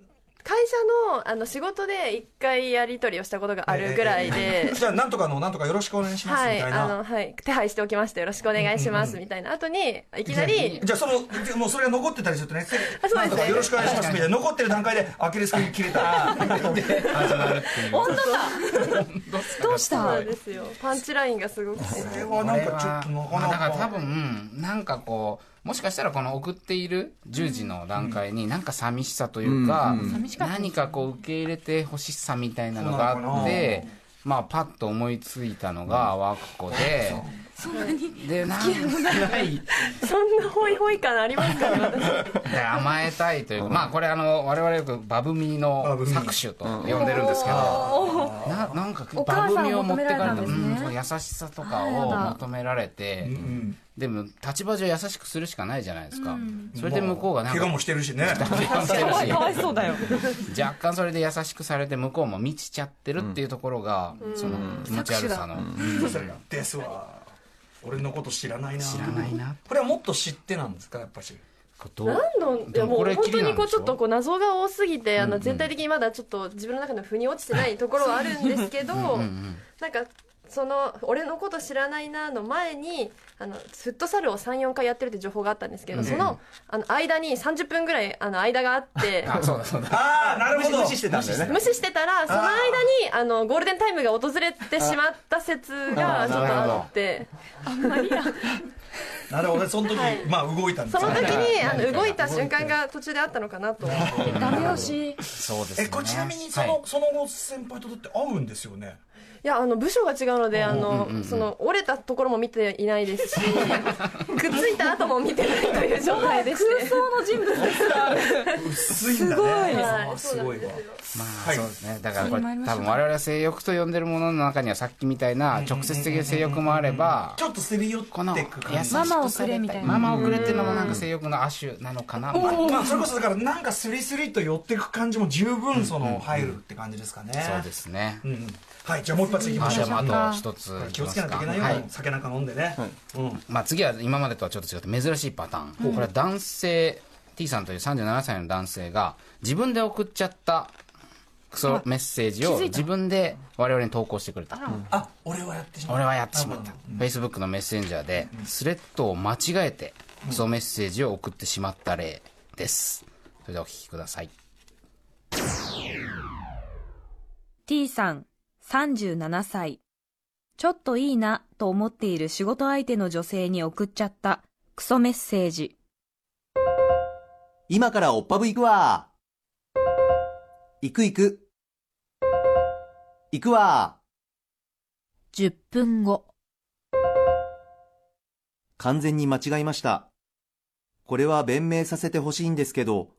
会社の、あの、仕事で一回やり取りをしたことがあるぐらいで、じゃあなんとかのなんとかよろしくお願いしますはい、みたいな。あの、はい、手配しておきましたよろしくお願いします、みたいな。後に、いきなり、じゃあそのもうそれが残ってたりするとねあそうですね。よろしくお願いしますみたいな。残ってる段階でアキレス腱切れた。始まるっていう。*laughs* どうした？そうなんですよ。パンチラインがすごくて。それはなんかちょっとなかなか。ら多か分、なんかこう、もしかしたらこの送っている10時の段階になんか寂しさというか、何かこう受け入れてほしさみたいなのがあって、まあパッと思いついたのがワクコで、で、なんない、そんなホイホイ感ありますか？*laughs* ね、私。で甘えたいというか、まあこれあの、我々よくバブミのバブミ。搾取と呼んでるんですけど、ななんかバブミを持って帰った求められたんですね。うんそう優しさとかを求められて、うんでも立場上優しくするしかないじゃないですか、それで向こうがなんか怪我もしてるしね。*laughs* かわいそうだよ。若干それで優しくされて向こうも満ちちゃってるっていうところが、その気持ち悪さの、うん。それですわ俺のこと知らないな。知らないな。これはもっと知ってなんですか？やっぱし。どう何の？いやもう本当にこうちょっとこう謎が多すぎて、あの全体的にまだちょっと自分の中の腑に落ちてないところはあるんですけどなんかその俺のこと知らないなの前にあのフットサルを34回やってるって情報があったんですけど、そのあの間に30分ぐらいあの間があって *laughs* あそうだそうだ。ああなるほど。無視してたんだよね。無視してたらその間にあのゴールデンタイムが訪れてしまった説がちょっとあって。*laughs* なるほど。その時、はい。まあ動いたんですその時ねにあの動いた瞬間が途中であったのかなと。思ってダメ押し。そうですね。えこれちなみにその,、はい。その後先輩とだって会うんですよね？いやあの部署が違うのであのその折れたところも見ていないですし *laughs* くっついた後も見てないという状態でして。空想の人物ですか薄いんだね。すごいはいすごい。わまあ、はい。そうですね。だからこれ、多分我々は性欲と呼んでるものの中にはさっきみたいな直接的な性欲もあれば、ちょっとすり寄ってくママをくれみたいな。ママをくれっていうのもなんか性欲の亜種なのかな。まあ。それこそだからなんかスリスリと寄っていく感じも十分その入るって感じですかね、そうですね。はいじゃあもう一発いきましょうあと一つい気をつ。けないといけないよ、はい。酒なんか飲んでね、うん。まあ次は今までとはちょっと違って珍しいパターン。これは男性、T さんという37歳の男性が自分で送っちゃったクソメッセージを自分で我々に投稿してくれた。あ俺はやってしまった。俺はやってしまった。Facebook のメッセンジャーで、スレッドを間違えて、クソメッセージを送ってしまった例です。それではお聞きください。T さん、37歳。ちょっといいなと思っている仕事相手の女性に送っちゃったクソメッセージ。今からおっぱぶ行くわ。行く行く。行くわ。10分後。完全に間違えました。これは弁明させてほしいんですけど、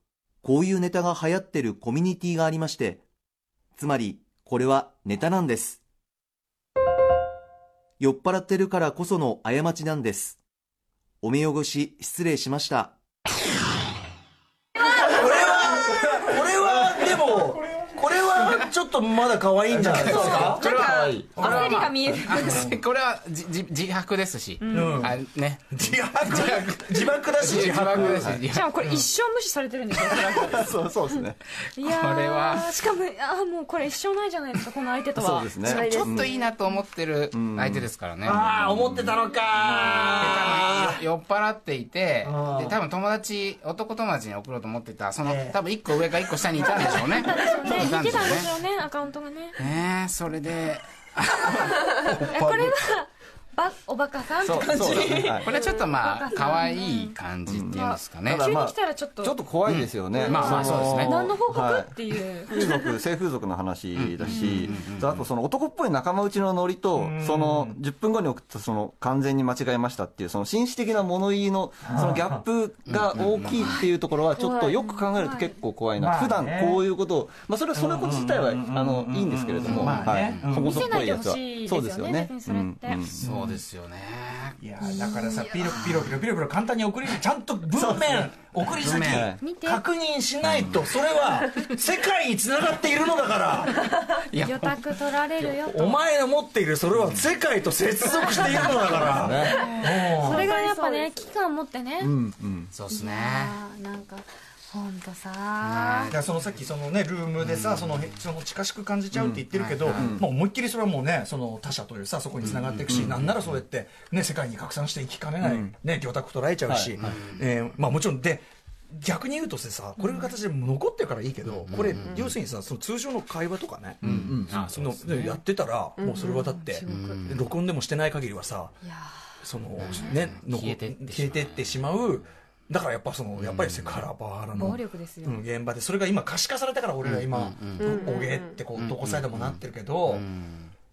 こういうネタが流行ってるコミュニティがありまして、つまり、これはネタなんです。酔っ払ってるからこその過ちなんです。お見汚し失礼しました。これはこれはでもこれはちとまだ可愛いんじゃないですか？これは、焦りが見える。*laughs* これは自白ですし、ね。自白？自爆だし自白。ですし。しかもこれ一生無視されてるんです *laughs* そうそうですね。いやーこれは。しかも、あーもうこれ一生ないじゃないですか、この相手とは。そうですね。ちょっといいなと思ってる相手ですからね。ああ思ってたのか。酔っ払っていて、で多分友達、男友達に送ろうと思ってた、その、ええ。多分一個上か一個下にいたんでしょうね。*laughs* ね、いたんでしょうね。アカウントがね。ねえ、それで、え *laughs* これは、ば、おバカさんってそう、感じ。ね。はい。これはちょっとまあ、可愛い感じっていうんですかね。急にただまあ来たらちょっと、ちょっと怖いですよね、まあまあそうですね。何の報告、はいっていう。風俗性風俗の話だし、あとその男っぽい仲間内のノリと、その10分後に送ったその完全に間違えましたっていう、その紳士的な物言いのそのギャップが大きいっていうところは、ちょっとよく考えると結構怖いな、まあね。普段こういうことを、まあ、それはそれこと自体はあのいいんですけれども、まあね。はい、細っぽいやつは。見せないでほしいですよねそうですよね。別に。それって。うん。うんそうですよね。いやだからさピロピロピロピロピロ簡単に送りちゃんと文面送り先。確認しないとそれは世界につながっているのだからいや、予託取られるよと。お前の持っているそれは世界と接続しているのだからそれがやっぱね、危機感持ってね。うんうんそうですね。なんか、ほんとさだからそのさっきそのねルームでさ、そのへその近しく感じちゃうって言ってるけど、まあ思いっきりそれはもうねその他者というさそこに繋がっていくし、なんならそうやってね世界に拡散していきかねない、ね魚拓捉えちゃうし、えーまあもちろんで逆に言うとしてさこれの形で残ってるからいいけど、これ要するにさその通常の会話とかね、あそのね。やってたらもうそれはだって、録音でもしてない限りはさそのね消えてってしまうだからやっぱそのやっぱりセクハラパワハラの暴力ですよ。うん、現場でそれが今可視化されたから俺ら今おげってこうどこサイドもなってるけど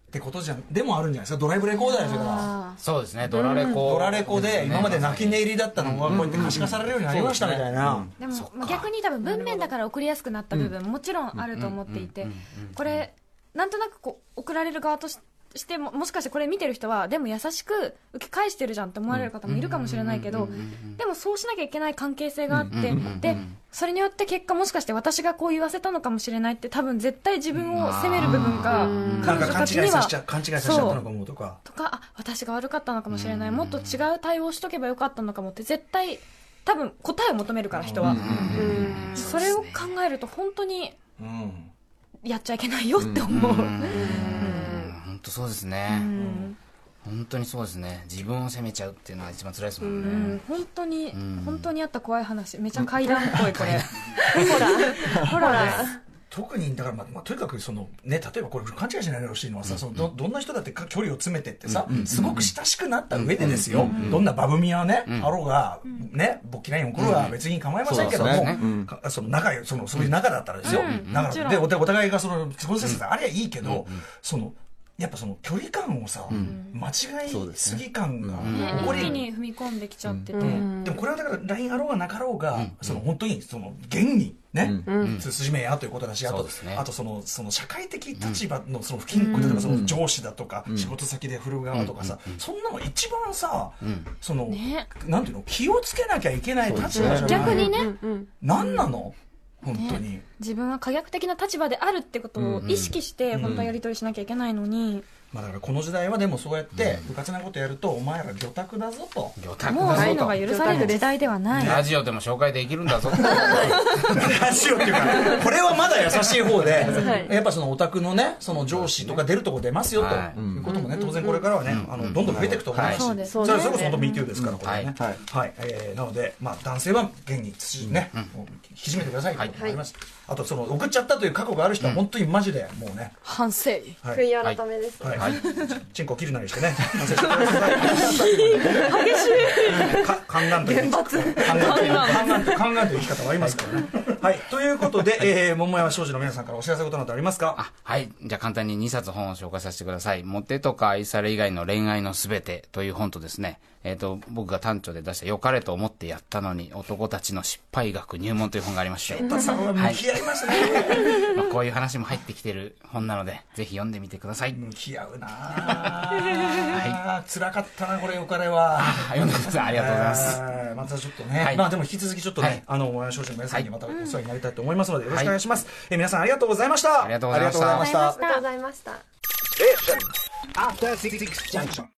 ってことじゃんでもあるんじゃないですか？ドライブレコーダーですから。そうですね、ドラレコ。ドラレコで今まで泣き寝入りだったのがこうやって可視化されるようになりましたみたいな。でもまあ逆に多分文面だから送りやすくなった部分ももちろんあると思っていてこれなんとなくこう送られる側とししてももしかしてこれ見てる人はでも優しく受け返してるじゃんって思われる方もいるかもしれないけどでもそうしなきゃいけない関係性があってでそれによって結果もしかして私がこう言わせたのかもしれないって多分絶対自分を責める部分が彼女たちには。違いさせちゃ勘違いさせちゃったのかもとか。とかあ私が悪かったのかもしれない。もっと違う対応しとけばよかったのかもって絶対多分答えを求めるから人は、それを考えると本当にうん。やっちゃいけないよって思う、本当そうですね。本当にそうですね。自分を責めちゃうっていうのは一番辛いですもんね。うん。本当に、本当にあった怖い話。めちゃ階段っぽいこれ。ほら。ほら。特にだから、まあまあ、とにかくその、ね、例えばこれ勘違いしないでほしいのはさ、そのどどんな人だってか距離を詰めてってさ、すごく親しくなった上でですよ、どんなバブミはね、あろうが、ね、勃起ない怒ろうが別に構いませんけども、そね。かその仲そのそういう仲だったらですよ、うん。でお互お互いがその過ごせてあれはいいけど、そのやっぱその距離感をさ、間違いすぎ感がね。起こり一気に踏み込んできちゃってて、うん。でもこれはだから LINE あろうがなかろうが、その本当にその現にね、筋目やということだし、あとね。あとそのその社会的立場のその不均衡、例えばその上司だとか、仕事先で振る側とかさ、そんなの一番さ、その、ね。なんていうの気をつけなきゃいけない立場じゃない。逆にね、何なの？本当に。自分は可逆的な立場であるってことを意識して本当はやり取りしなきゃいけないのに、まあだからこの時代はでもそうやって、部活なことやると、お前ら魚拓だぞと。魚拓もうそういうのだが許される時代ではない、ラジオでも紹介できるんだぞ。*laughs* ラジオっていうか、これはまだ優しい方で、はい。やっぱそのオタクのね、その上司とか出るとこ出ますよと、はい。いうこともね、当然これからはね、あの、どんどん増えていくと思います。し、そうですそれはそれこそ本当 MeToo ですから、これはね。はい。はい。えーなので、まあ、男性は現に土ね、もう引き締めてくださいとい。うことになります。あと、その、送っちゃったという過去がある人は、本当にマジで、もうね、反省。はい。悔い改めです、はい、チンコ切るなりしてね、反省してください。激しい。か、宦官という。宦官という、宦官という、宦官という生き方はありますからね。はい、ということで、えー、桃山商事の皆さんからお知らせことなどありますかあはい。じゃあ簡単に2冊本を紹介させてください。モテとか愛され以外の恋愛のすべてという本とですね、えっ、と、僕が単調で出した良かれと思ってやったのに男たちの失敗学入門という本がありまして、さんは向き合いますね。まあ、こういう話も入ってきてる本なので、ぜひ読んでみてください。向き合うなぁ。辛かったな、これ、お金は。読んでください。ありがとうございます。えーまたちょっとね、はいまあでも引き続きちょっとね、はいあの、桃山商事の皆さんにまたお世話になりたいと思いますので、よろしくお願いします。えー皆さんありがとうございました。ありがとうございましたありがとうございましたありがとうございました After Six Junction.